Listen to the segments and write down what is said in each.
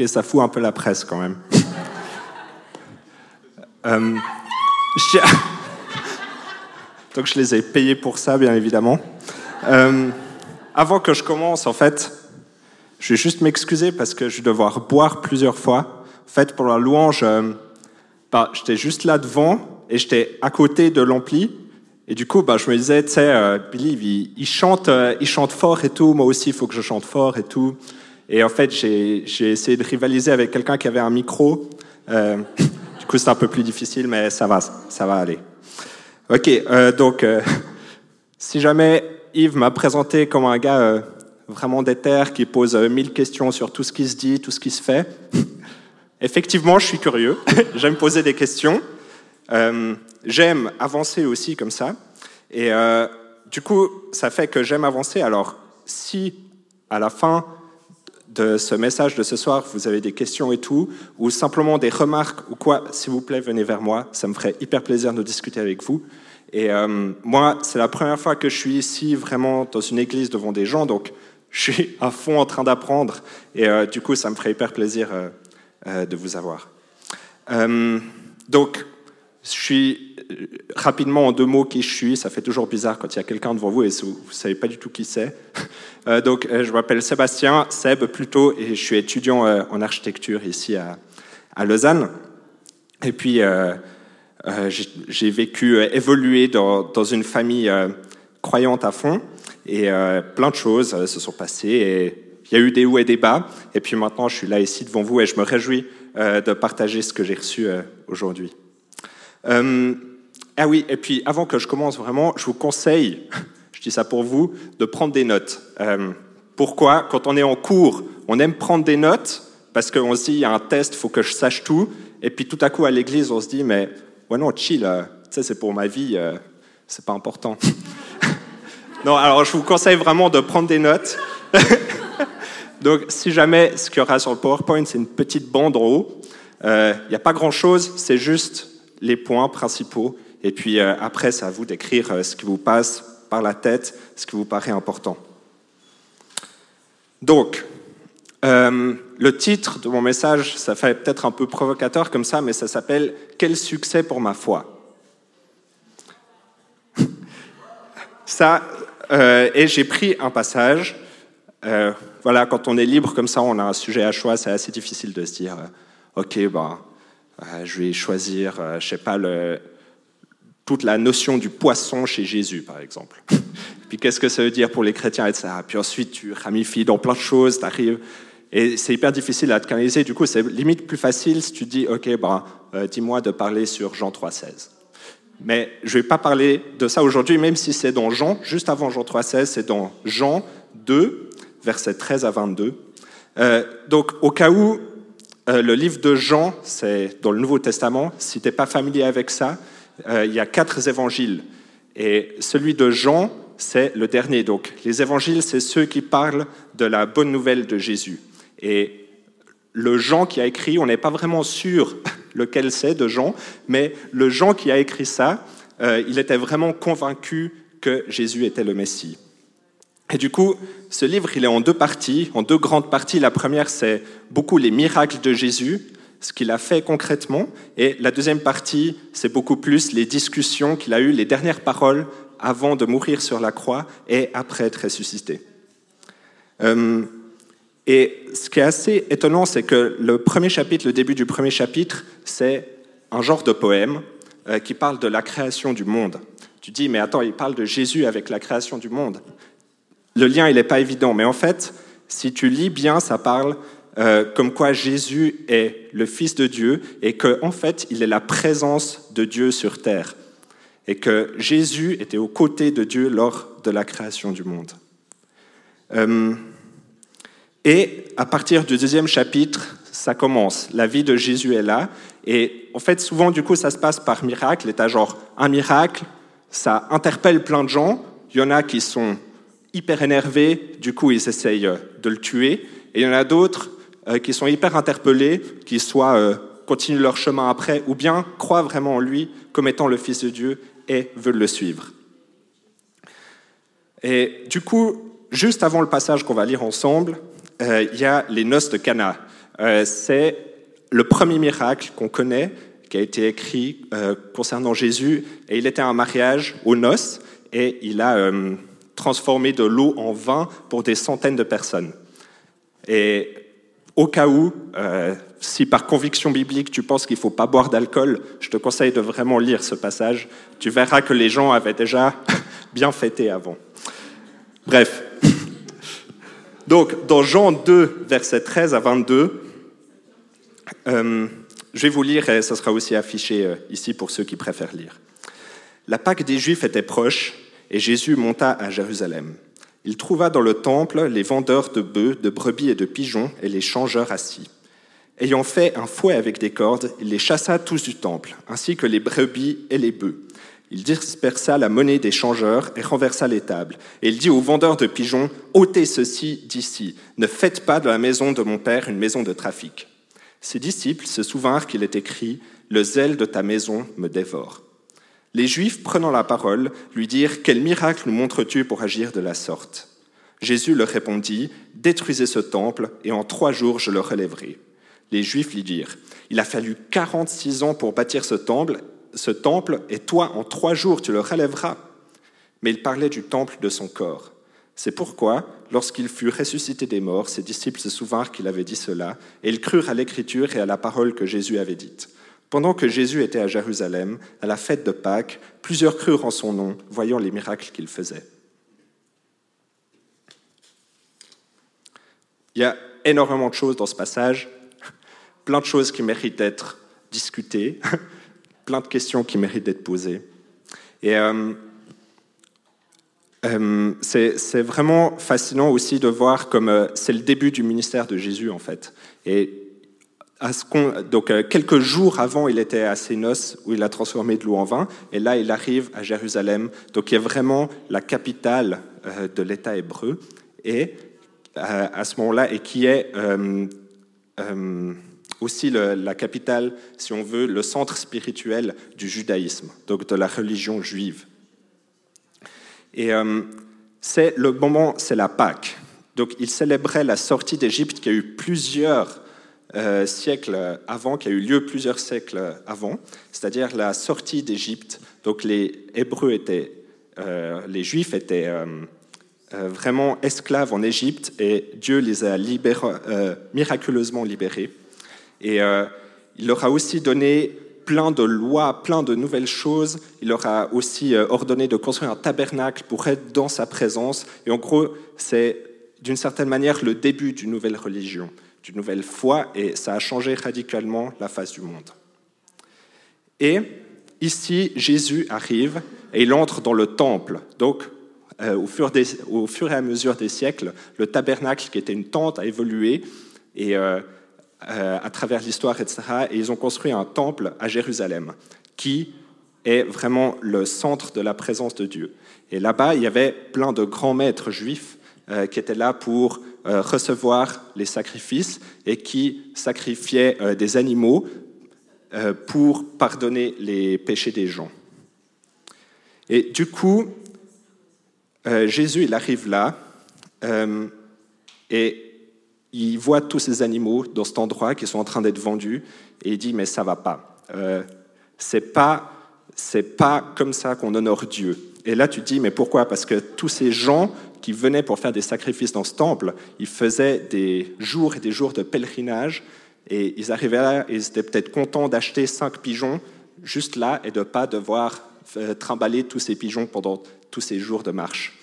Ok, ça fout un peu la presse quand même. Euh, je Donc je les ai payés pour ça, bien évidemment. Euh, avant que je commence, en fait, je vais juste m'excuser parce que je vais devoir boire plusieurs fois. En fait, pour la louange, euh, bah, j'étais juste là devant et j'étais à côté de l'ampli. Et du coup, bah, je me disais, tu sais, euh, Billy, il, il chante, il chante fort et tout. Moi aussi, il faut que je chante fort et tout. Et en fait, j'ai essayé de rivaliser avec quelqu'un qui avait un micro. Euh, du coup, c'est un peu plus difficile, mais ça va, ça va aller. Ok, euh, donc, euh, si jamais Yves m'a présenté comme un gars euh, vraiment déter, qui pose euh, mille questions sur tout ce qui se dit, tout ce qui se fait, effectivement, je suis curieux. J'aime poser des questions. Euh, j'aime avancer aussi comme ça. Et du coup, ça fait que j'aime avancer. Alors, si à la fin de ce message de ce soir, vous avez des questions et tout, ou simplement des remarques ou quoi, s'il vous plaît, venez vers moi. Ça me ferait hyper plaisir de discuter avec vous. Et euh, moi, c'est la première fois que je suis ici vraiment dans une église devant des gens, donc je suis à fond en train d'apprendre. Et euh, du coup, ça me ferait hyper plaisir euh, de vous avoir. Donc, je suis euh, rapidement en deux mots qui je suis. Ça fait toujours bizarre quand il y a quelqu'un devant vous et vous ne savez pas du tout qui c'est. Euh, donc, euh, je m'appelle Sébastien, Seb plutôt, et je suis étudiant en architecture ici à, Lausanne. Et puis, j'ai- vécu, évolué dans, dans une famille croyante à fond, et plein de choses se sont passées. Et il y a eu des hauts et des bas. Et puis maintenant, je suis là ici devant vous et je me réjouis de partager ce que j'ai reçu aujourd'hui. Euh, ah oui, et puis avant que je commence vraiment, je vous conseille, je dis ça pour vous, de prendre des notes. Euh, pourquoi? Quand on est en cours, on aime prendre des notes parce qu'on se dit, il y a un test, il faut que je sache tout. Et puis tout à coup, à l'église, on se dit, mais ouais, non, chill, euh, tu sais, c'est pour ma vie, euh, c'est pas important. non, alors je vous conseille vraiment de prendre des notes. Donc, si jamais ce qu'il y aura sur le PowerPoint, c'est une petite bande en haut, il n'y a pas grand-chose, c'est juste les points principaux. Et puis euh, après, c'est à vous d'écrire euh, ce qui vous passe par la tête, ce qui vous paraît important. Donc, euh, le titre de mon message, ça fait peut-être un peu provocateur comme ça, mais ça s'appelle Quel succès pour ma foi? Ça, et j'ai pris un passage. Voilà, quand on est libre comme ça, on a un sujet à choix, c'est assez difficile de se dire, ok, ben, je vais choisir, euh, je sais pas, toute la notion du poisson chez Jésus, par exemple. Puis qu'est-ce que ça veut dire pour les chrétiens, etc. Puis ensuite, tu ramifies dans plein de choses, tu arrives. Et c'est hyper difficile à te canaliser. Du coup, c'est limite plus facile si tu dis, OK, ben, euh, dis-moi de parler sur Jean 3,16. Mais je ne vais pas parler de ça aujourd'hui, même si c'est dans Jean, juste avant Jean 3,16, c'est dans Jean 2, versets 13 à 22. Euh, donc, au cas où euh, le livre de Jean, c'est dans le Nouveau Testament, si tu n'es pas familier avec ça, euh, il y a quatre évangiles. Et celui de Jean, c'est le dernier. Donc, les évangiles, c'est ceux qui parlent de la bonne nouvelle de Jésus. Et le Jean qui a écrit, on n'est pas vraiment sûr lequel c'est de Jean, mais le Jean qui a écrit ça, euh, il était vraiment convaincu que Jésus était le Messie. Et du coup, ce livre, il est en deux parties, en deux grandes parties. La première, c'est beaucoup les miracles de Jésus, ce qu'il a fait concrètement. Et la deuxième partie, c'est beaucoup plus les discussions qu'il a eues, les dernières paroles avant de mourir sur la croix et après être ressuscité. Euh, et ce qui est assez étonnant, c'est que le premier chapitre, le début du premier chapitre, c'est un genre de poème euh, qui parle de la création du monde. Tu dis, mais attends, il parle de Jésus avec la création du monde. Le lien, il n'est pas évident, mais en fait, si tu lis bien, ça parle euh, comme quoi Jésus est le Fils de Dieu et qu'en en fait, il est la présence de Dieu sur terre. et que Jésus était aux côtés de Dieu lors de la création du monde. Euh, et à partir du deuxième chapitre, ça commence. La vie de Jésus est là. Et en fait, souvent, du coup, ça se passe par miracle. Et genre un miracle, ça interpelle plein de gens. Il y en a qui sont hyper énervés, du coup, ils essayent de le tuer. Et il y en a d'autres euh, qui sont hyper interpellés, qui soit euh, continuent leur chemin après, ou bien croient vraiment en lui comme étant le Fils de Dieu et veulent le suivre. Et du coup, juste avant le passage qu'on va lire ensemble, euh, il y a les noces de Cana. C'est le premier miracle qu'on connaît qui a été écrit concernant Jésus, et il était un mariage aux noces, et il a transformé de l'eau en vin pour des centaines de personnes. Et au cas où, euh, si par conviction biblique tu penses qu'il ne faut pas boire d'alcool, je te conseille de vraiment lire ce passage. Tu verras que les gens avaient déjà bien fêté avant. Bref. Donc, dans Jean 2, versets 13 à 22, euh, je vais vous lire et ce sera aussi affiché euh, ici pour ceux qui préfèrent lire. La Pâque des Juifs était proche et Jésus monta à Jérusalem. Il trouva dans le temple les vendeurs de bœufs, de brebis et de pigeons, et les changeurs assis. Ayant fait un fouet avec des cordes, il les chassa tous du temple, ainsi que les brebis et les bœufs. Il dispersa la monnaie des changeurs et renversa les tables. Et il dit aux vendeurs de pigeons, ôtez ceci d'ici, ne faites pas de la maison de mon père une maison de trafic. Ses disciples se souvinrent qu'il est écrit, Le zèle de ta maison me dévore. Les Juifs, prenant la parole, lui dirent Quel miracle nous montres-tu pour agir de la sorte? Jésus leur répondit Détruisez ce temple, et en trois jours je le relèverai. Les Juifs lui dirent Il a fallu 46 ans pour bâtir ce temple, ce temple, et toi, en trois jours, tu le relèveras. Mais il parlait du temple de son corps. C'est pourquoi, lorsqu'il fut ressuscité des morts, ses disciples se souvinrent qu'il avait dit cela, et ils crurent à l'écriture et à la parole que Jésus avait dite. Pendant que Jésus était à Jérusalem, à la fête de Pâques, plusieurs crurent en son nom, voyant les miracles qu'il faisait. Il y a énormément de choses dans ce passage, plein de choses qui méritent d'être discutées, plein de questions qui méritent d'être posées. Et euh, euh, c'est vraiment fascinant aussi de voir comme euh, c'est le début du ministère de Jésus en fait. Donc euh, quelques jours avant, il était à ses noces où il a transformé de l'eau en vin, et là il arrive à Jérusalem, donc il est vraiment la capitale euh, de l'État hébreu, et euh, à ce moment-là, et qui est aussi la capitale, si on veut, le centre spirituel du judaïsme, donc de la religion juive. Et c'est le moment, c'est la Pâque. Donc il célébrait la sortie d'Égypte qui a eu plusieurs euh, avant, qui a eu lieu plusieurs siècles avant, c'est-à-dire la sortie d'Égypte. Donc les Hébreux étaient, euh, les Juifs étaient euh, vraiment esclaves en Égypte et Dieu les a miraculeusement libérés. Et il leur a aussi donné plein de lois, plein de nouvelles choses. Il leur a aussi ordonné de construire un tabernacle pour être dans sa présence. Et en gros, c'est d'une certaine manière le début d'une nouvelle religion d'une nouvelle foi et ça a changé radicalement la face du monde. Et ici, Jésus arrive et il entre dans le temple. Donc, euh, au, fur et à mesure des siècles, le tabernacle, qui était une tente, a évolué et, euh, euh, à travers l'histoire, etc. Et ils ont construit un temple à Jérusalem, qui est vraiment le centre de la présence de Dieu. Et là-bas, il y avait plein de grands maîtres juifs qui étaient là pour euh, recevoir les sacrifices et qui sacrifiait euh, des animaux euh, pour pardonner les péchés des gens. Et du coup, Jésus, il arrive là et il voit tous ces animaux dans cet endroit qui sont en train d'être vendus et il dit mais ça va pas. c'est pas c'est pas comme ça qu'on honore Dieu. Et là tu te dis mais pourquoi? Parce que tous ces gens qui venaient pour faire des sacrifices dans ce temple, ils faisaient des jours et des jours de pèlerinage, et ils arrivaient là, ils étaient peut-être contents d'acheter cinq pigeons juste là et de ne pas devoir euh, trimballer tous ces pigeons pendant tous ces jours de marche.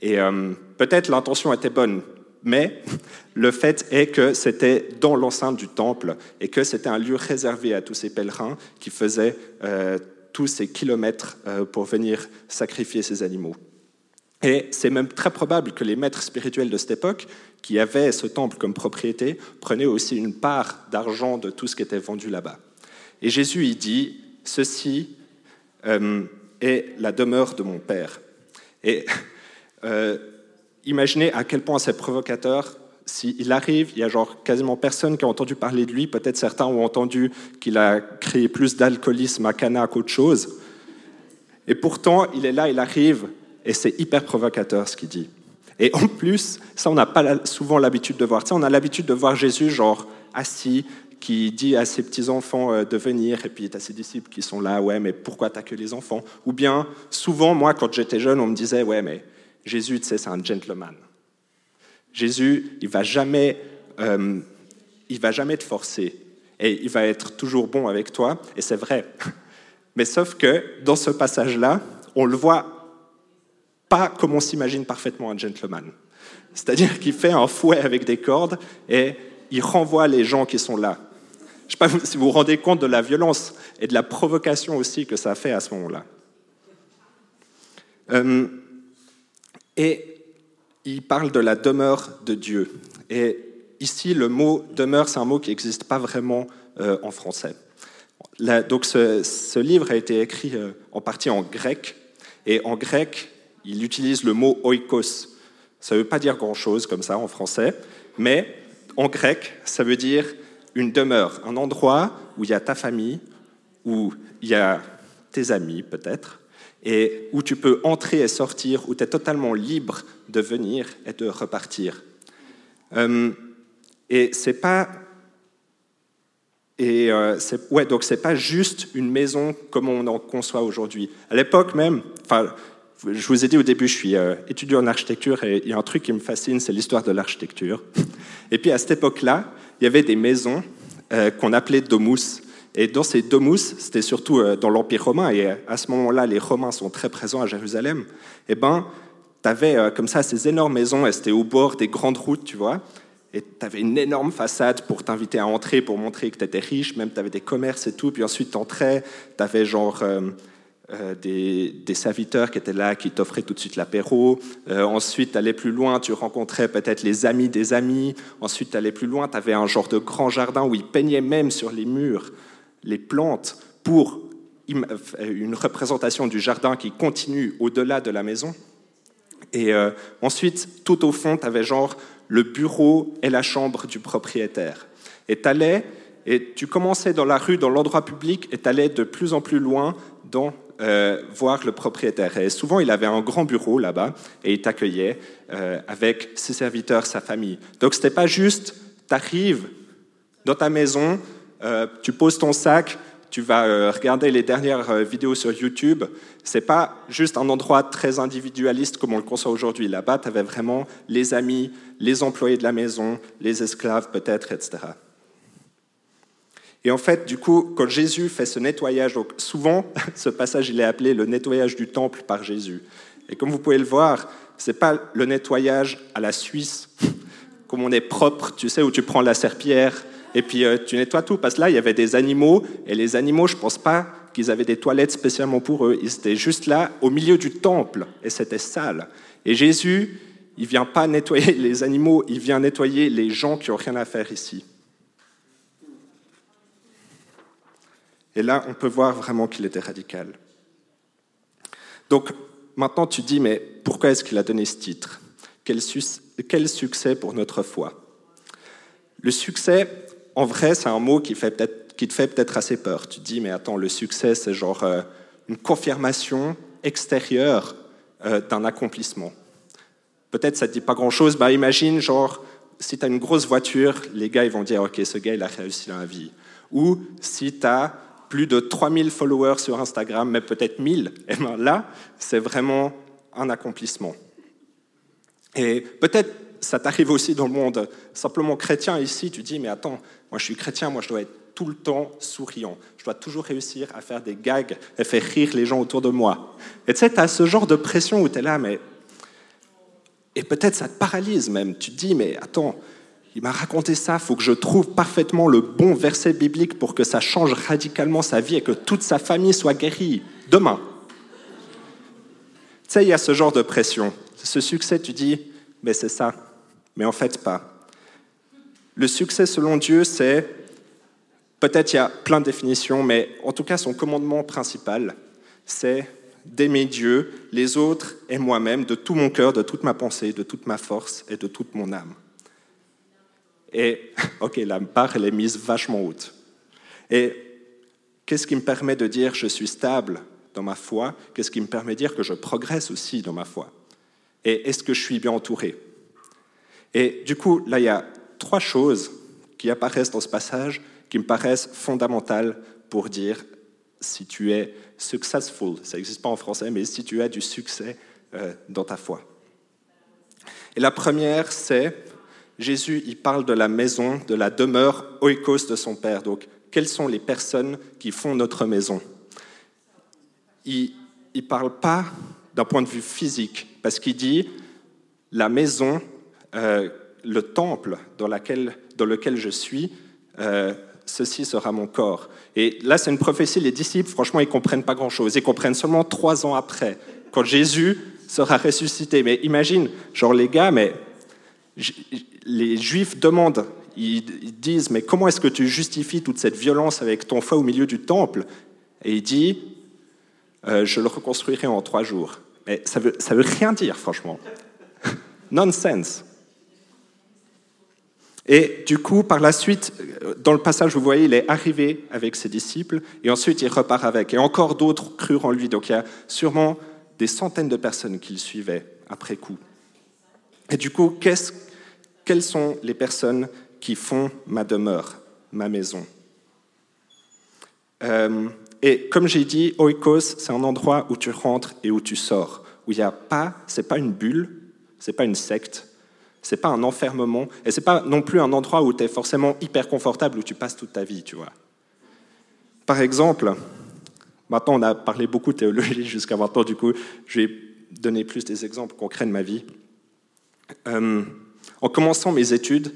Et euh, peut-être l'intention était bonne, mais le fait est que c'était dans l'enceinte du temple et que c'était un lieu réservé à tous ces pèlerins qui faisaient euh, tous ces kilomètres pour venir sacrifier ces animaux. Et c'est même très probable que les maîtres spirituels de cette époque, qui avaient ce temple comme propriété, prenaient aussi une part d'argent de tout ce qui était vendu là-bas. Et Jésus, il dit, ceci euh, est la demeure de mon Père. Et euh, imaginez à quel point c'est provocateur. S'il arrive, il y a genre quasiment personne qui a entendu parler de lui. Peut-être certains ont entendu qu'il a créé plus d'alcoolisme à Cana qu'autre chose. Et pourtant, il est là, il arrive, et c'est hyper provocateur ce qu'il dit. Et en plus, ça, on n'a pas souvent l'habitude de voir. On a l'habitude de voir Jésus, genre, assis, qui dit à ses petits-enfants euh, de venir, et puis tu as ses disciples qui sont là, ouais, mais pourquoi t'as que les enfants? Ou bien, souvent, moi, quand j'étais jeune, on me disait, ouais, mais Jésus, tu sais, c'est un gentleman. Jésus, il va jamais, euh, il va jamais te forcer, et il va être toujours bon avec toi, et c'est vrai. Mais sauf que dans ce passage-là, on le voit pas comme on s'imagine parfaitement un gentleman. C'est-à-dire qu'il fait un fouet avec des cordes et il renvoie les gens qui sont là. Je ne sais pas si vous vous rendez compte de la violence et de la provocation aussi que ça fait à ce moment-là. Euh, et il parle de la demeure de Dieu. Et ici, le mot demeure, c'est un mot qui n'existe pas vraiment euh, en français. donc ce, livre a été écrit euh, en partie en grec. Et en grec, il utilise le mot oikos. Ça ne veut pas dire grand-chose comme ça en français, mais en grec, ça veut dire une demeure, un endroit où il y a ta famille, où il y a tes amis peut-être, et où tu peux entrer et sortir, où tu es totalement libre de venir et de repartir. Euh, et c'est pas et euh, ouais, donc c'est pas juste une maison comme on en conçoit aujourd'hui. À l'époque même, enfin, je vous ai dit au début, je suis euh, étudiant en architecture et il y a un truc qui me fascine, c'est l'histoire de l'architecture. Et puis à cette époque-là, il y avait des maisons euh, qu'on appelait domus. Et dans ces domus, c'était surtout euh, dans l'Empire romain, et à ce moment-là, les Romains sont très présents à Jérusalem. Et eh ben, tu avais comme ça ces énormes maisons, et c'était au bord des grandes routes, tu vois. Et tu avais une énorme façade pour t'inviter à entrer, pour montrer que tu étais riche, même tu avais des commerces et tout. Puis ensuite, tu entrais, tu avais genre euh, des, serviteurs qui étaient là, qui t'offraient tout de suite l'apéro. Euh, ensuite, tu allais plus loin, tu rencontrais peut-être les amis des amis. Ensuite, tu allais plus loin, tu avais un genre de grand jardin où ils peignaient même sur les murs les plantes pour une représentation du jardin qui continue au-delà de la maison. Et euh, ensuite, tout au fond, tu avais genre le bureau et la chambre du propriétaire. Et tu allais, et tu commençais dans la rue, dans l'endroit public, et tu allais de plus en plus loin dans euh, voir le propriétaire. Et souvent, il avait un grand bureau là-bas et il t'accueillait euh, avec ses serviteurs, sa famille. Donc, ce n'était pas juste, tu arrives dans ta maison, euh, tu poses ton sac, tu vas regarder les dernières vidéos sur YouTube. C'est pas juste un endroit très individualiste comme on le conçoit aujourd'hui. Là-bas, tu avais vraiment les amis, les employés de la maison, les esclaves peut-être, etc. Et en fait, du coup, quand Jésus fait ce nettoyage, souvent, ce passage, il est appelé le nettoyage du temple par Jésus. Et comme vous pouvez le voir, c'est pas le nettoyage à la Suisse, comme on est propre, tu sais, où tu prends la serpillère et puis euh, tu nettoies tout. Parce que là, il y avait des animaux, et les animaux, je pense pas qu'ils avaient des toilettes spécialement pour eux. Ils étaient juste là, au milieu du temple, et c'était sale. Et Jésus, il vient pas nettoyer les animaux, il vient nettoyer les gens qui ont rien à faire ici. Et là, on peut voir vraiment qu'il était radical. Donc maintenant, tu dis, mais pourquoi est-ce qu'il a donné ce titre? Quel, succès pour notre foi? Le succès, en vrai, c'est un mot qui, te fait peut-être assez peur. Tu dis, mais attends, le succès, c'est genre euh, une confirmation extérieure euh, d'un accomplissement. Peut-être ça ne te dit pas grand-chose. Bah, imagine, genre, si tu as une grosse voiture, les gars ils vont dire, OK, ce gars, il a réussi dans la vie. Ou si tu as plus de 3000 followers sur Instagram, mais peut-être 1000, et eh bien là, c'est vraiment un accomplissement. Et peut-être ça t'arrive aussi dans le monde simplement chrétien ici, tu dis, mais attends, moi je suis chrétien, moi je dois être tout le temps souriant, je dois toujours réussir à faire des gags et faire rire les gens autour de moi. Et tu sais, tu as ce genre de pression où tu es là, mais... Et peut-être ça te paralyse même, tu te dis, mais attends, il m'a raconté ça, il faut que je trouve parfaitement le bon verset biblique pour que ça change radicalement sa vie et que toute sa famille soit guérie demain. Tu sais, il y a ce genre de pression. Ce succès, tu dis, mais c'est ça. Mais en fait, pas. Le succès selon Dieu, c'est, peut-être il y a plein de définitions, mais en tout cas, son commandement principal, c'est d'aimer Dieu, les autres et moi-même de tout mon cœur, de toute ma pensée, de toute ma force et de toute mon âme. Et, ok, la barre, elle est mise vachement haute. Et qu'est-ce qui me permet de dire je suis stable dans ma foi? Qu'est-ce qui me permet de dire que je progresse aussi dans ma foi? Et est-ce que je suis bien entouré? Et du coup, là, il y a trois choses qui apparaissent dans ce passage qui me paraissent fondamentales pour dire si tu es successful, ça n'existe pas en français, mais si tu as du succès euh, dans ta foi. Et la première, c'est Jésus, il parle de la maison, de la demeure oikos de son Père. Donc, quelles sont les personnes qui font notre maison? Il ne parle pas d'un point de vue physique, parce qu'il dit la maison, euh, le temple dans, lequel je suis, euh, ceci sera mon corps. Et là, c'est une prophétie. Les disciples, franchement, ils comprennent pas grand-chose. Ils comprennent seulement trois ans après, quand Jésus sera ressuscité. Mais imagine, genre les gars, mais les Juifs demandent, ils, disent, mais comment est-ce que tu justifies toute cette violence avec ton foi au milieu du temple? Et il dit, euh, je le reconstruirai en trois jours. Mais ça veut, ça veut rien dire, franchement. Nonsense. Et du coup, par la suite, dans le passage, vous voyez, il est arrivé avec ses disciples, et ensuite il repart avec. Et encore d'autres crurent en lui. Donc il y a sûrement des centaines de personnes qui le suivaient après coup. Et du coup, qu'est-ce quelles sont les personnes qui font ma demeure, ma maison euh, Et comme j'ai dit, oikos, c'est un endroit où tu rentres et où tu sors, où il n'y a pas, c'est pas une bulle, c'est pas une secte, c'est pas un enfermement, et c'est pas non plus un endroit où tu es forcément hyper confortable, où tu passes toute ta vie, tu vois. Par exemple, maintenant on a parlé beaucoup de théologie jusqu'à maintenant, du coup, je vais donner plus des exemples concrets de ma vie. Euh, en commençant mes études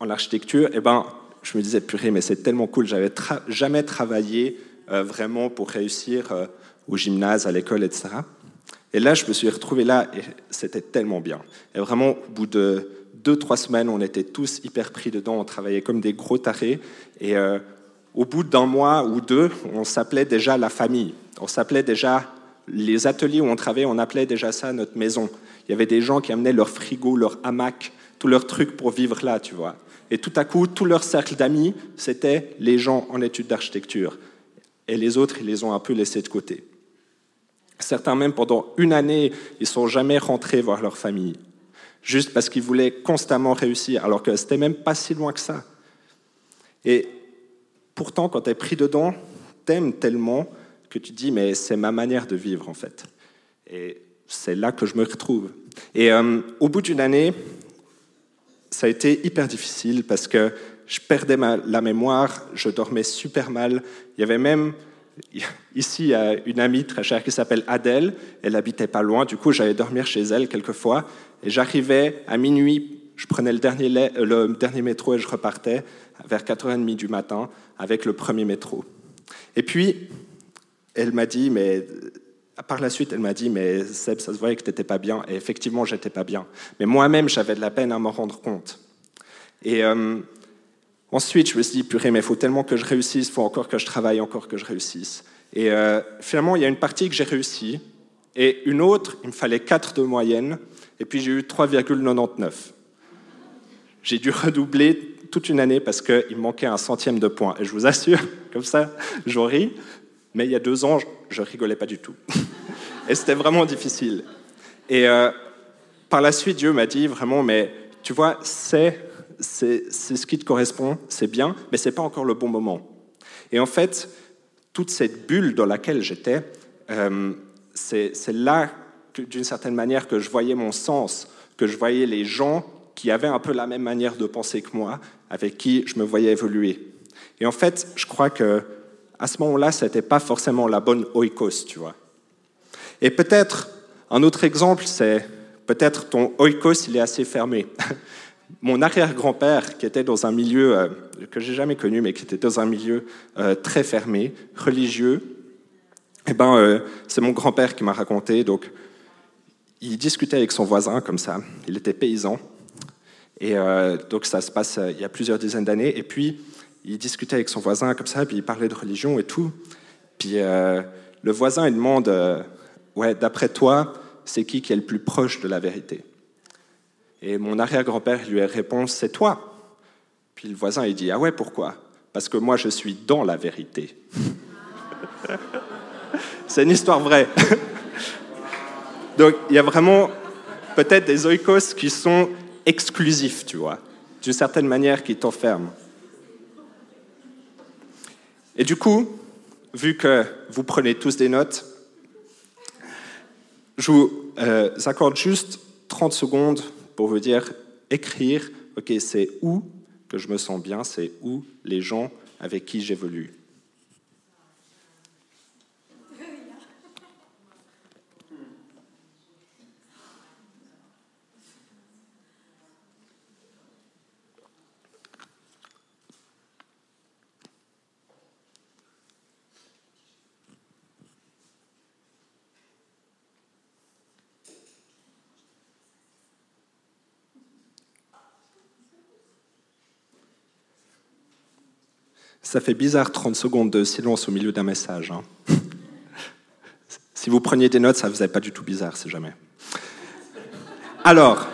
en architecture, eh ben, je me disais, purée, mais c'est tellement cool, j'avais jamais travaillé euh, vraiment pour réussir euh, au gymnase, à l'école, etc. Et là, je me suis retrouvé là et c'était tellement bien. Et vraiment, au bout de deux, trois semaines, on était tous hyper pris dedans, on travaillait comme des gros tarés. Et euh, au bout d'un mois ou deux, on s'appelait déjà la famille. On s'appelait déjà les ateliers où on travaillait, on appelait déjà ça notre maison. Il y avait des gens qui amenaient leur frigo, leur hamac, tous leurs trucs pour vivre là, tu vois. Et tout à coup, tout leur cercle d'amis, c'était les gens en études d'architecture. Et les autres, ils les ont un peu laissés de côté. Certains même, pendant une année, ils sont jamais rentrés voir leur famille, juste parce qu'ils voulaient constamment réussir, alors que c'était même pas si loin que ça. Et pourtant, quand tu es pris dedans, t'aimes tellement que tu dis, mais c'est ma manière de vivre, en fait. Et c'est là que je me retrouve. Et euh, au bout d'une année, ça a été hyper difficile parce que je perdais la mémoire, je dormais super mal. Il y avait même ici une amie très chère qui s'appelle Adèle. Elle habitait pas loin, du coup j'allais dormir chez elle quelquefois. Et j'arrivais à minuit, je prenais le dernier, le dernier métro et je repartais vers 4h30 du matin avec le premier métro. Et puis, elle m'a dit, mais par la suite, elle m'a dit, mais Seb, ça se voyait que tu n'étais pas bien. Et effectivement, j'étais pas bien. Mais moi-même, j'avais de la peine à m'en rendre compte. Et euh, ensuite, je me suis dit, purée, mais il faut tellement que je réussisse, il faut encore que je travaille, encore que je réussisse. Et euh, finalement, il y a une partie que j'ai réussi, et une autre, il me fallait 4 de moyenne, et puis j'ai eu 3,99. J'ai dû redoubler toute une année parce qu'il me manquait un centième de point. Et je vous assure, comme ça, j'en ris, mais il y a deux ans, je rigolais pas du tout. Et c'était vraiment difficile. Et euh, par la suite, Dieu m'a dit vraiment, mais tu vois, c'est ce qui te correspond, c'est bien, mais c'est pas encore le bon moment. Et en fait, toute cette bulle dans laquelle j'étais, euh, c'est là, d'une certaine manière, que je voyais mon sens, que je voyais les gens qui avaient un peu la même manière de penser que moi, avec qui je me voyais évoluer. Et en fait, je crois que à ce moment-là, ce n'était pas forcément la bonne oikos, tu vois. Et peut-être, un autre exemple, c'est peut-être ton oikos, il est assez fermé. mon arrière-grand-père, qui était dans un milieu euh, que j'ai jamais connu, mais qui était dans un milieu euh, très fermé, religieux, eh ben, euh, c'est mon grand-père qui m'a raconté. Donc, il discutait avec son voisin comme ça. Il était paysan. Et donc, ça se passe il y a plusieurs dizaines d'années. Et puis, il discutait avec son voisin comme ça, puis il parlait de religion et tout. Puis, le voisin, il demande Ouais, d'après toi, c'est qui qui est le plus proche de la vérité? Et mon arrière-grand-père lui répond, c'est toi. Puis le voisin, il dit, ah ouais, pourquoi? Parce que moi, je suis dans la vérité. c'est une histoire vraie. Donc, il y a vraiment peut-être des oikos qui sont exclusifs, tu vois, d'une certaine manière qui t'enferment. Et du coup, vu que vous prenez tous des notes, je vous euh, accorde juste 30 secondes pour vous dire écrire, ok, c'est où que je me sens bien, c'est où les gens avec qui j'évolue. Ça fait bizarre 30 secondes de silence au milieu d'un message. Hein. si vous preniez des notes, ça ne faisait pas du tout bizarre, c'est jamais. Alors,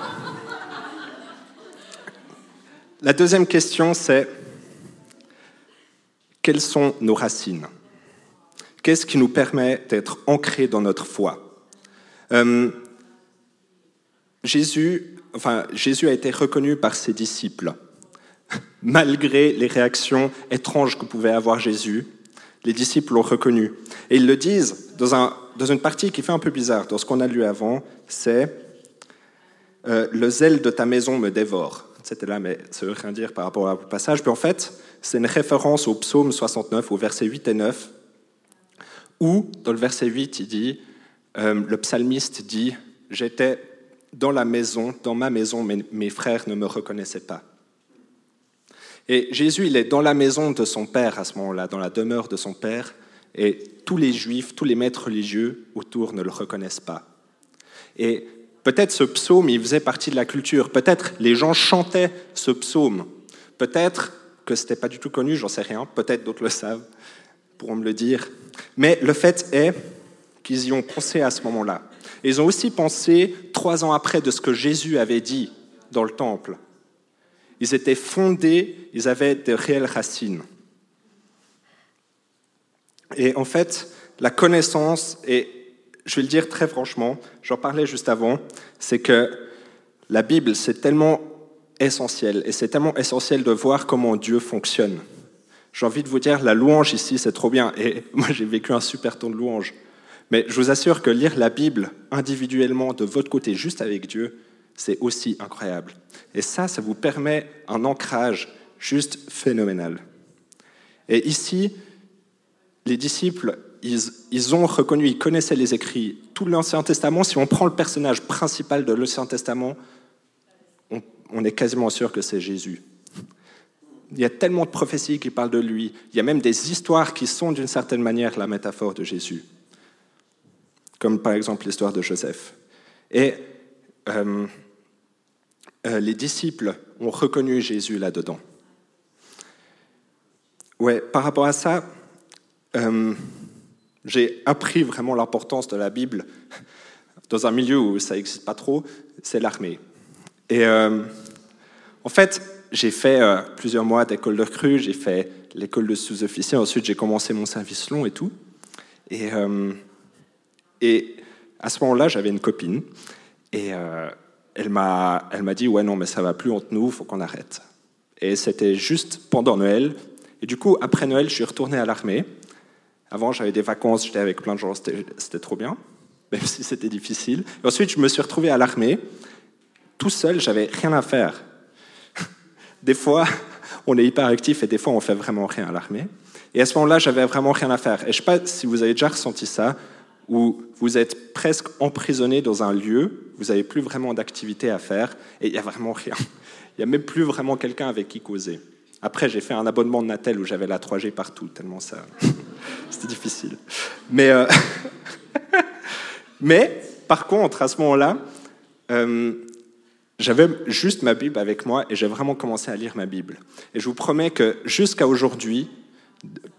la deuxième question, c'est quelles sont nos racines? Qu'est-ce qui nous permet d'être ancrés dans notre foi? Euh, Jésus a été reconnu par ses disciples malgré les réactions étranges que pouvait avoir Jésus. Les disciples l'ont reconnu. Et ils le disent dans, un, dans, une partie qui fait un peu bizarre, dans ce qu'on a lu avant, c'est euh, Le zèle de ta maison me dévore. C'était là, mais ça veut rien dire par rapport au passage. Puis en fait, c'est une référence au psaume 69, au verset 8 et 9, où, dans le verset 8, il dit, euh, le psalmiste dit, J'étais dans la maison, dans ma maison, mais mes frères ne me reconnaissaient pas. Et Jésus, il est dans la maison de son Père à ce moment-là, dans la demeure de son Père, et tous les Juifs, tous les maîtres religieux autour ne le reconnaissent pas. Et peut-être ce psaume, il faisait partie de la culture, peut-être les gens chantaient ce psaume, peut-être que ce n'était pas du tout connu, j'en sais rien, peut-être d'autres le savent, pourront me le dire. Mais le fait est qu'ils y ont pensé à ce moment-là. Ils ont aussi pensé, trois ans après, de ce que Jésus avait dit dans le temple. Ils étaient fondés, ils avaient de réelles racines. Et en fait, la connaissance, et je vais le dire très franchement, j'en parlais juste avant, c'est que la Bible, c'est tellement essentiel, et c'est tellement essentiel de voir comment Dieu fonctionne. J'ai envie de vous dire, la louange ici, c'est trop bien, et moi j'ai vécu un super temps de louange. Mais je vous assure que lire la Bible individuellement de votre côté, juste avec Dieu, c'est aussi incroyable. Et ça, ça vous permet un ancrage juste phénoménal. Et ici, les disciples, ils, ont reconnu, ils connaissaient les écrits. Tout l'Ancien Testament, si on prend le personnage principal de l'Ancien Testament, on, est quasiment sûr que c'est Jésus. Il y a tellement de prophéties qui parlent de lui. Il y a même des histoires qui sont d'une certaine manière la métaphore de Jésus. Comme par exemple l'histoire de Joseph. Et euh, euh, les disciples ont reconnu Jésus là-dedans. Ouais, par rapport à ça, euh, j'ai appris vraiment l'importance de la Bible dans un milieu où ça n'existe pas trop, c'est l'armée. Et en fait, j'ai fait plusieurs mois d'école de recrue, j'ai fait l'école de sous-officier, ensuite j'ai commencé mon service long et tout. Et, et à ce moment-là, j'avais une copine. Et euh, elle m'a dit Ouais, non, mais ça va plus entre nous, faut qu'on arrête. Et c'était juste pendant Noël. Et du coup, après Noël, je suis retourné à l'armée. Avant, j'avais des vacances, j'étais avec plein de gens, c'était trop bien, même si c'était difficile. Et ensuite, je me suis retrouvé à l'armée. Tout seul, j'avais rien à faire. Des fois, on est hyper actif et des fois, on fait vraiment rien à l'armée. Et à ce moment-là, j'avais vraiment rien à faire. Et je sais pas si vous avez déjà ressenti ça, où vous êtes presque emprisonné dans un lieu, vous n'avez plus vraiment d'activité à faire, et il n'y a vraiment rien. Il n'y a même plus vraiment quelqu'un avec qui causer. Après, j'ai fait un abonnement de Natel où j'avais la 3G partout, tellement ça... C'était difficile. Mais, euh, Mais, par contre, à ce moment-là, euh, j'avais juste ma Bible avec moi et j'ai vraiment commencé à lire ma Bible. Et je vous promets que jusqu'à aujourd'hui,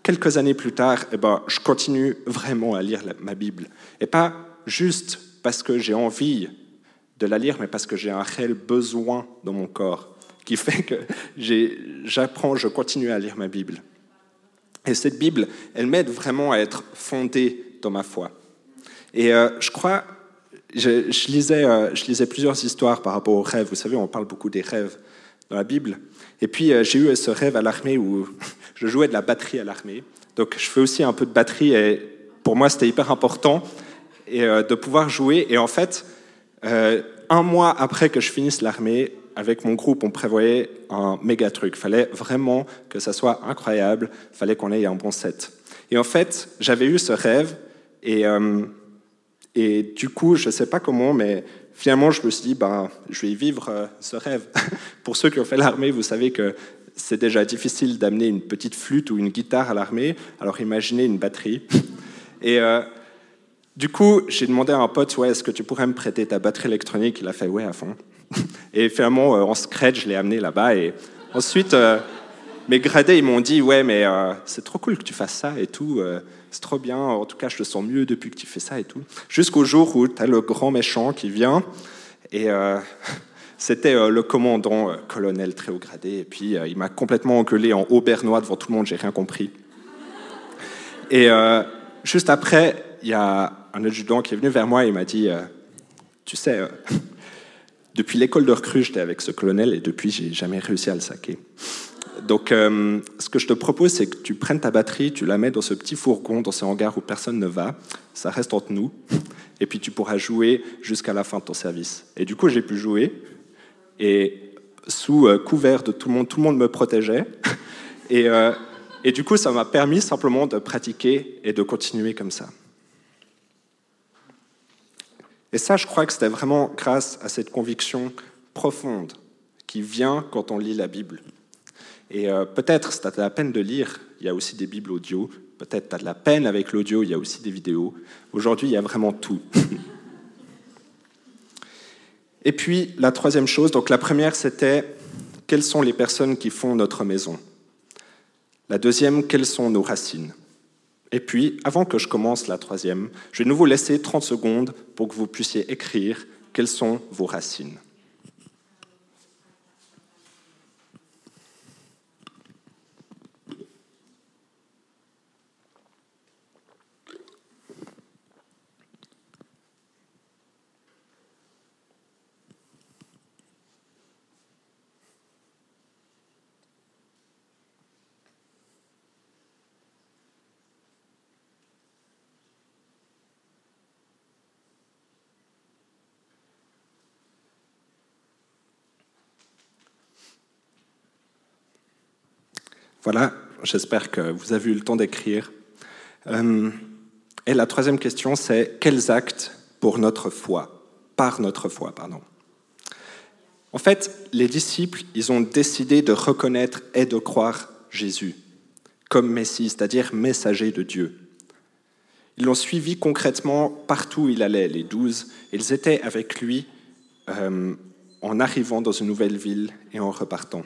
quelques années plus tard, eh ben, je continue vraiment à lire ma Bible. Et pas juste parce que j'ai envie de la lire, mais parce que j'ai un réel besoin dans mon corps, qui fait que j'apprends, je continue à lire ma Bible. Et cette Bible, elle m'aide vraiment à être fondée dans ma foi. Et euh, je crois, je, lisais, euh, je lisais plusieurs histoires par rapport aux rêves. Vous savez, on parle beaucoup des rêves dans la Bible. Et puis, euh, j'ai eu ce rêve à l'armée où je jouais de la batterie à l'armée. Donc, je fais aussi un peu de batterie et pour moi, c'était hyper important et, de pouvoir jouer. Et en fait, un mois après que je finisse l'armée, avec mon groupe, on prévoyait un méga truc. Fallait vraiment que ça soit incroyable. Fallait qu'on ait un bon set. Et en fait, j'avais eu ce rêve et, euh, et du coup, je ne sais pas comment, mais finalement, je me suis dit, ben, je vais vivre euh, ce rêve. Pour ceux qui ont fait l'armée, vous savez que c'est déjà difficile d'amener une petite flûte ou une guitare à l'armée. Alors imaginez une batterie. Et euh, du coup, j'ai demandé à un pote, ouais, est-ce que tu pourrais me prêter ta batterie électronique? Il a fait, ouais, à fond. Et finalement, euh, en scratch, je l'ai amené là-bas. Et ensuite, euh, mes gradés, ils m'ont dit Ouais, mais c'est trop cool que tu fasses ça et tout. c'est trop bien. En tout cas, je te sens mieux depuis que tu fais ça et tout. Jusqu'au jour où tu as le grand méchant qui vient. Et c'était le commandant, colonel très haut gradé. Et puis, il m'a complètement engueulé en haut bernois devant tout le monde. J'ai rien compris. Et juste après, il y a un adjudant qui est venu vers moi et il m'a dit Tu sais, depuis l'école de recrue, j'étais avec ce colonel et depuis, j'ai jamais réussi à le saquer. Donc, euh, ce que je te propose, c'est que tu prennes ta batterie, tu la mets dans ce petit fourgon, dans ce hangar où personne ne va. Ça reste entre nous. Et puis, tu pourras jouer jusqu'à la fin de ton service. Et du coup, j'ai pu jouer. Et sous euh, couvert de tout le monde, tout le monde me protégeait. Et, euh, et du coup, ça m'a permis simplement de pratiquer et de continuer comme ça. Et ça, je crois que c'était vraiment grâce à cette conviction profonde qui vient quand on lit la Bible. Et euh, peut-être, si tu as de la peine de lire, il y a aussi des Bibles audio. Peut-être tu as de la peine avec l'audio, il y a aussi des vidéos. Aujourd'hui, il y a vraiment tout. Et puis, la troisième chose, donc la première, c'était quelles sont les personnes qui font notre maison? La deuxième, quelles sont nos racines? Et puis, avant que je commence la troisième, je vais nous vous laisser 30 secondes pour que vous puissiez écrire quelles sont vos racines. Voilà, j'espère que vous avez eu le temps d'écrire. Euh, et la troisième question, c'est quels actes pour notre foi Par notre foi, pardon. En fait, les disciples, ils ont décidé de reconnaître et de croire Jésus comme Messie, c'est-à-dire messager de Dieu. Ils l'ont suivi concrètement partout où il allait, les douze. Ils étaient avec lui euh, en arrivant dans une nouvelle ville et en repartant.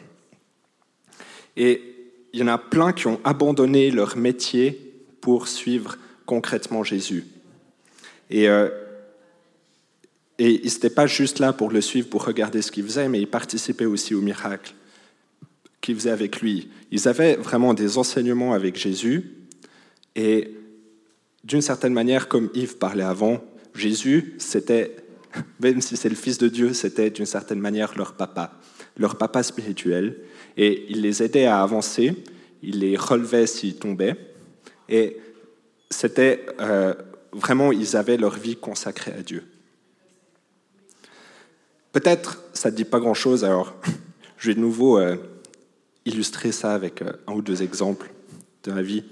Et il y en a plein qui ont abandonné leur métier pour suivre concrètement Jésus. Et, euh, et ils n'étaient pas juste là pour le suivre, pour regarder ce qu'il faisait, mais ils participaient aussi au miracle qu'il faisait avec lui. Ils avaient vraiment des enseignements avec Jésus. Et d'une certaine manière, comme Yves parlait avant, Jésus, c'était, même si c'est le Fils de Dieu, c'était d'une certaine manière leur papa, leur papa spirituel. Et il les aidait à avancer, il les relevait s'ils tombaient. Et c'était euh, vraiment, ils avaient leur vie consacrée à Dieu. Peut-être ça ne dit pas grand-chose, alors je vais de nouveau euh, illustrer ça avec euh, un ou deux exemples de ma vie.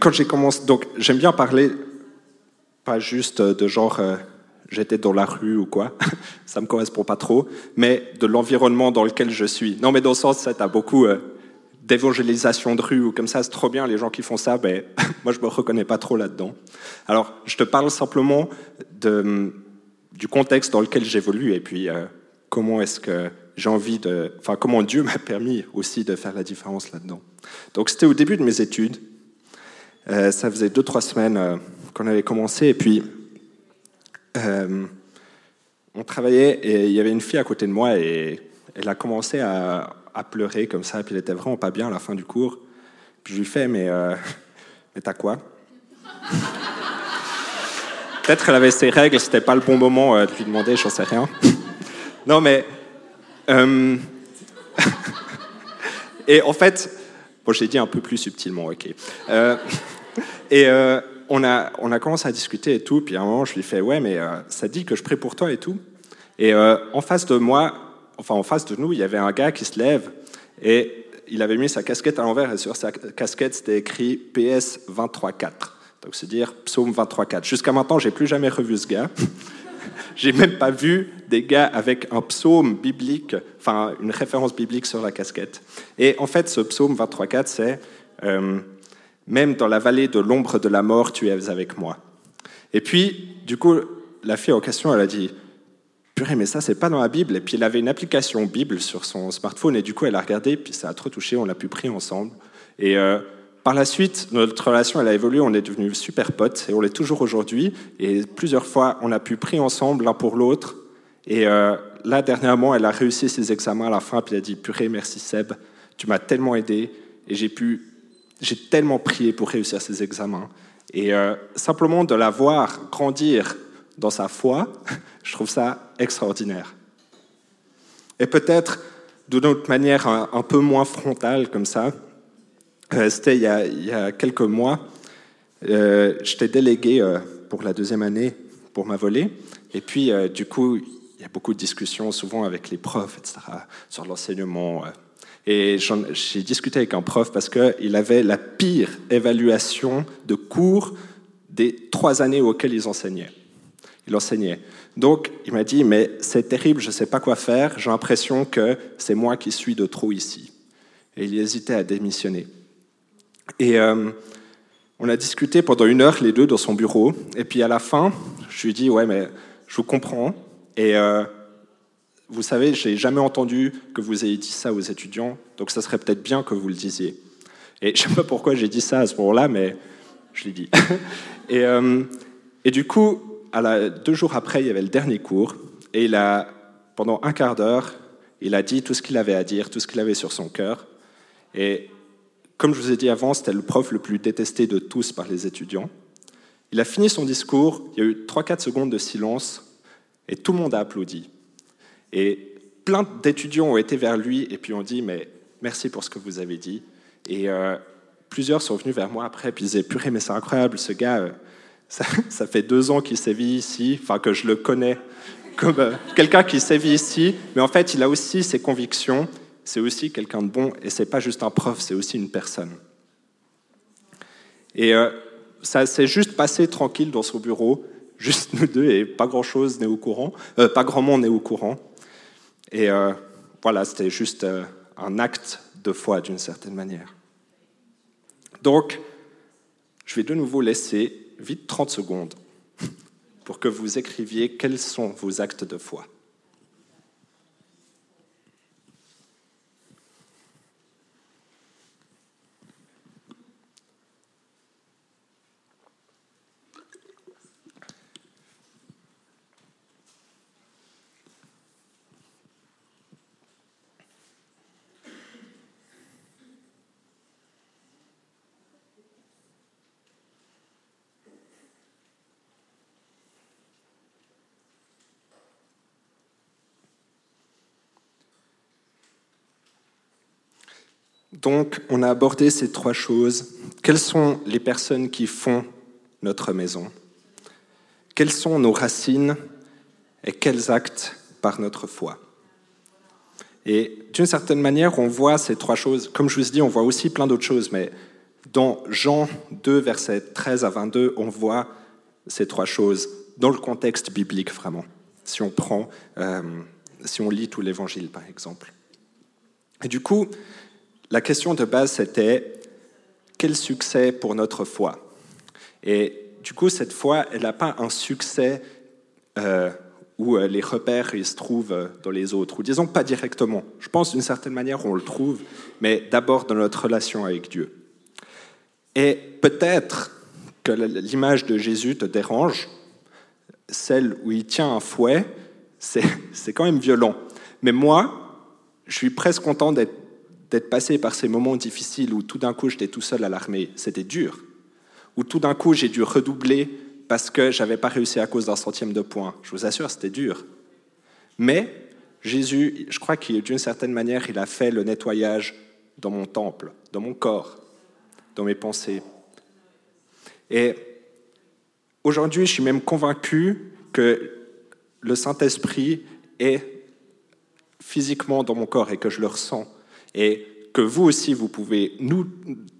quand j'ai commencé, donc j'aime bien parler, pas juste de genre j'étais dans la rue ou quoi, ça me correspond pas trop, mais de l'environnement dans lequel je suis. Non, mais dans le sens, ça, t'as beaucoup euh, d'évangélisation de rue ou comme ça, c'est trop bien les gens qui font ça, mais moi je me reconnais pas trop là-dedans. Alors, je te parle simplement de, du contexte dans lequel j'évolue et puis comment est-ce que j'ai envie de, enfin comment Dieu m'a permis aussi de faire la différence là-dedans. Donc c'était au début de mes études. Euh, ça faisait deux trois semaines euh, qu'on avait commencé et puis euh, on travaillait et il y avait une fille à côté de moi et elle a commencé à, pleurer comme ça puis elle était vraiment pas bien à la fin du cours. Puis je lui fais mais mais t'as quoi? Peut-être qu'elle avait ses règles, c'était pas le bon moment de lui demander, j'en sais rien. non mais euh, et en fait, bon, j'ai dit un peu plus subtilement, ok. Euh, et euh, on, a, on a commencé à discuter et tout, puis à un moment, je lui fais, ouais, mais ça dit que je prie pour toi et tout? Et en face de moi, enfin en face de nous, il y avait un gars qui se lève et il avait mis sa casquette à l'envers et sur sa casquette, c'était écrit PS 23.4. Donc, c'est dire psaume 23.4. Jusqu'à maintenant, j'ai plus jamais revu ce gars. J'ai même pas vu des gars avec un psaume biblique, enfin une référence biblique sur la casquette. Et en fait, ce psaume 23.4, c'est euh, Même dans la vallée de l'ombre de la mort, tu es avec moi. Et puis, du coup, la fille en question, elle a dit Purée, mais ça, c'est pas dans la Bible. Et puis, elle avait une application Bible sur son smartphone, et du coup, elle a regardé, puis ça a trop touché, on l'a pu prier ensemble. Et euh, par la suite, notre relation elle a évolué, on est devenus super potes et on l'est toujours aujourd'hui. Et plusieurs fois, on a pu prier ensemble l'un pour l'autre. Et euh, là, dernièrement, elle a réussi ses examens à la fin, puis elle a dit Purée, merci Seb, tu m'as tellement aidé et j'ai pu, j'ai tellement prié pour réussir ses examens. Et euh, simplement de la voir grandir dans sa foi, je trouve ça extraordinaire. Et peut-être d'une autre manière un peu moins frontale comme ça, euh, c'était il, y a quelques mois. Euh, J'étais délégué euh, pour la deuxième année pour ma volée. Et puis, du coup, il y a beaucoup de discussions, souvent avec les profs, etc., sur l'enseignement. Et j'ai discuté avec un prof parce qu'il avait la pire évaluation de cours des trois années auxquelles il enseignait. Il enseignait. Donc, il m'a dit, mais c'est terrible, je ne sais pas quoi faire, j'ai l'impression que c'est moi qui suis de trop ici. Et il hésitait à démissionner. Et euh, on a discuté pendant une heure, les deux, dans son bureau. Et puis à la fin, je lui ai dit, ouais, mais je vous comprends. Et euh, vous savez, j'ai jamais entendu que vous ayez dit ça aux étudiants, donc ça serait peut-être bien que vous le disiez. Et je sais pas pourquoi j'ai dit ça à ce moment-là, mais je l'ai dit. et, euh, et, du coup, deux jours après, il y avait le dernier cours, et il a, pendant un quart d'heure, il a dit tout ce qu'il avait à dire, tout ce qu'il avait sur son cœur. Et comme je vous ai dit avant, c'était le prof le plus détesté de tous par les étudiants. Il a fini son discours, il y a eu 3-4 secondes de silence, et tout le monde a applaudi. Et plein d'étudiants ont été vers lui et puis ont dit Mais merci pour ce que vous avez dit. Et euh, plusieurs sont venus vers moi après puis ils disaient Purée, mais c'est incroyable, ce gars, euh, ça, ça, fait deux ans qu'il sévit ici, enfin que je le connais comme euh, quelqu'un qui sévit ici, mais en fait, il a aussi ses convictions c'est aussi quelqu'un de bon, et c'est pas juste un prof, c'est aussi une personne. Et ça s'est juste passé tranquille dans son bureau, juste nous deux, et pas grand-chose n'est au courant, pas grand monde n'est au courant. Et euh, voilà, c'était juste un acte de foi d'une certaine manière. Donc, je vais de nouveau laisser vite 30 secondes pour que vous écriviez quels sont vos actes de foi. Donc, on a abordé ces trois choses. Quelles sont les personnes qui font notre maison? Quelles sont nos racines? Et quels actes par notre foi? Et d'une certaine manière, on voit ces trois choses. Comme je vous dit, on voit aussi plein d'autres choses, mais Dans Jean 2, versets 13 à 22, on voit ces trois choses dans le contexte biblique vraiment. Si on prend, euh, si on lit tout l'Évangile par exemple. Et du coup, la question de base c'était quel succès pour notre foi? Et du coup, cette foi, elle n'a pas un succès euh, où euh, les repères se trouvent dans les autres, ou disons pas directement. Je pense d'une certaine manière on le trouve, mais d'abord dans notre relation avec Dieu. Et peut-être que l'image de Jésus te dérange, celle où il tient un fouet, c'est quand même violent. Mais moi, je suis presque content d'être passé par ces moments difficiles où tout d'un coup j'étais tout seul à l'armée. C'était dur. Où tout d'un coup j'ai dû redoubler parce que j'avais pas réussi à cause d'un centième de point. Je vous assure, c'était dur. Mais Jésus, je crois qu'il d'une certaine manière, il a fait le nettoyage dans mon temple, dans mon corps, dans mes pensées. Et aujourd'hui, je suis même convaincu que le Saint-Esprit est physiquement dans mon corps et que je le ressens. Et que vous aussi, vous pouvez, nous,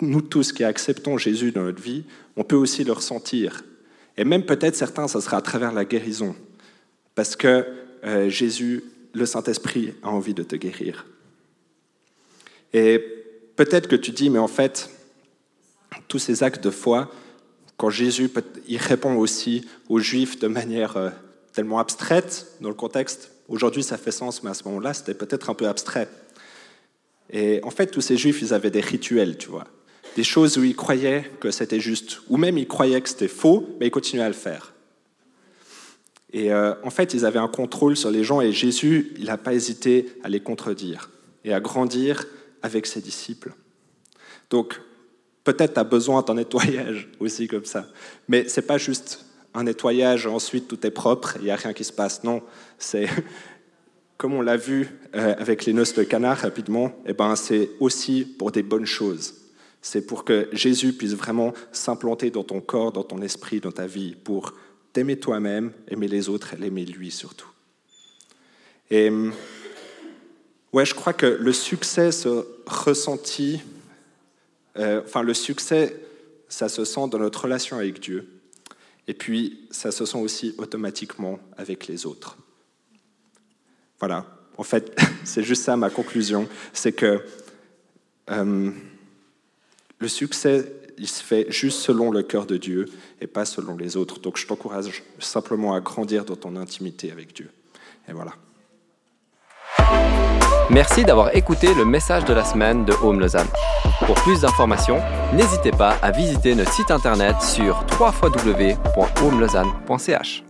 nous tous qui acceptons Jésus dans notre vie, on peut aussi le ressentir. Et même peut-être certains, ça sera à travers la guérison. Parce que euh, Jésus, le Saint-Esprit, a envie de te guérir. Et peut-être que tu dis, mais en fait, tous ces actes de foi, quand Jésus il répond aussi aux Juifs de manière euh, tellement abstraite dans le contexte, aujourd'hui ça fait sens, mais à ce moment-là, c'était peut-être un peu abstrait. Et en fait, tous ces Juifs, ils avaient des rituels, tu vois, des choses où ils croyaient que c'était juste, ou même ils croyaient que c'était faux, mais ils continuaient à le faire. Et euh, en fait, ils avaient un contrôle sur les gens, et Jésus, il n'a pas hésité à les contredire et à grandir avec ses disciples. Donc, peut-être tu as besoin d'un nettoyage aussi comme ça. Mais ce n'est pas juste un nettoyage, ensuite tout est propre, il n'y a rien qui se passe. Non, c'est comme on l'a vu euh, avec les noces de canard rapidement, eh ben, c'est aussi pour des bonnes choses. C'est pour que Jésus puisse vraiment s'implanter dans ton corps, dans ton esprit, dans ta vie, pour t'aimer toi-même, aimer les autres l'aimer lui surtout. Et ouais, je crois que le succès se ressentit euh, enfin, le succès, ça se sent dans notre relation avec Dieu. Et puis, ça se sent aussi automatiquement avec les autres. Voilà. En fait, c'est juste ça ma conclusion. C'est que euh, le succès, il se fait juste selon le cœur de Dieu et pas selon les autres. Donc, je t'encourage simplement à grandir dans ton intimité avec Dieu. Et voilà. Merci d'avoir écouté le message de la semaine de Home Lausanne. Pour plus d'informations, n'hésitez pas à visiter notre site internet sur www.homelausanne.ch.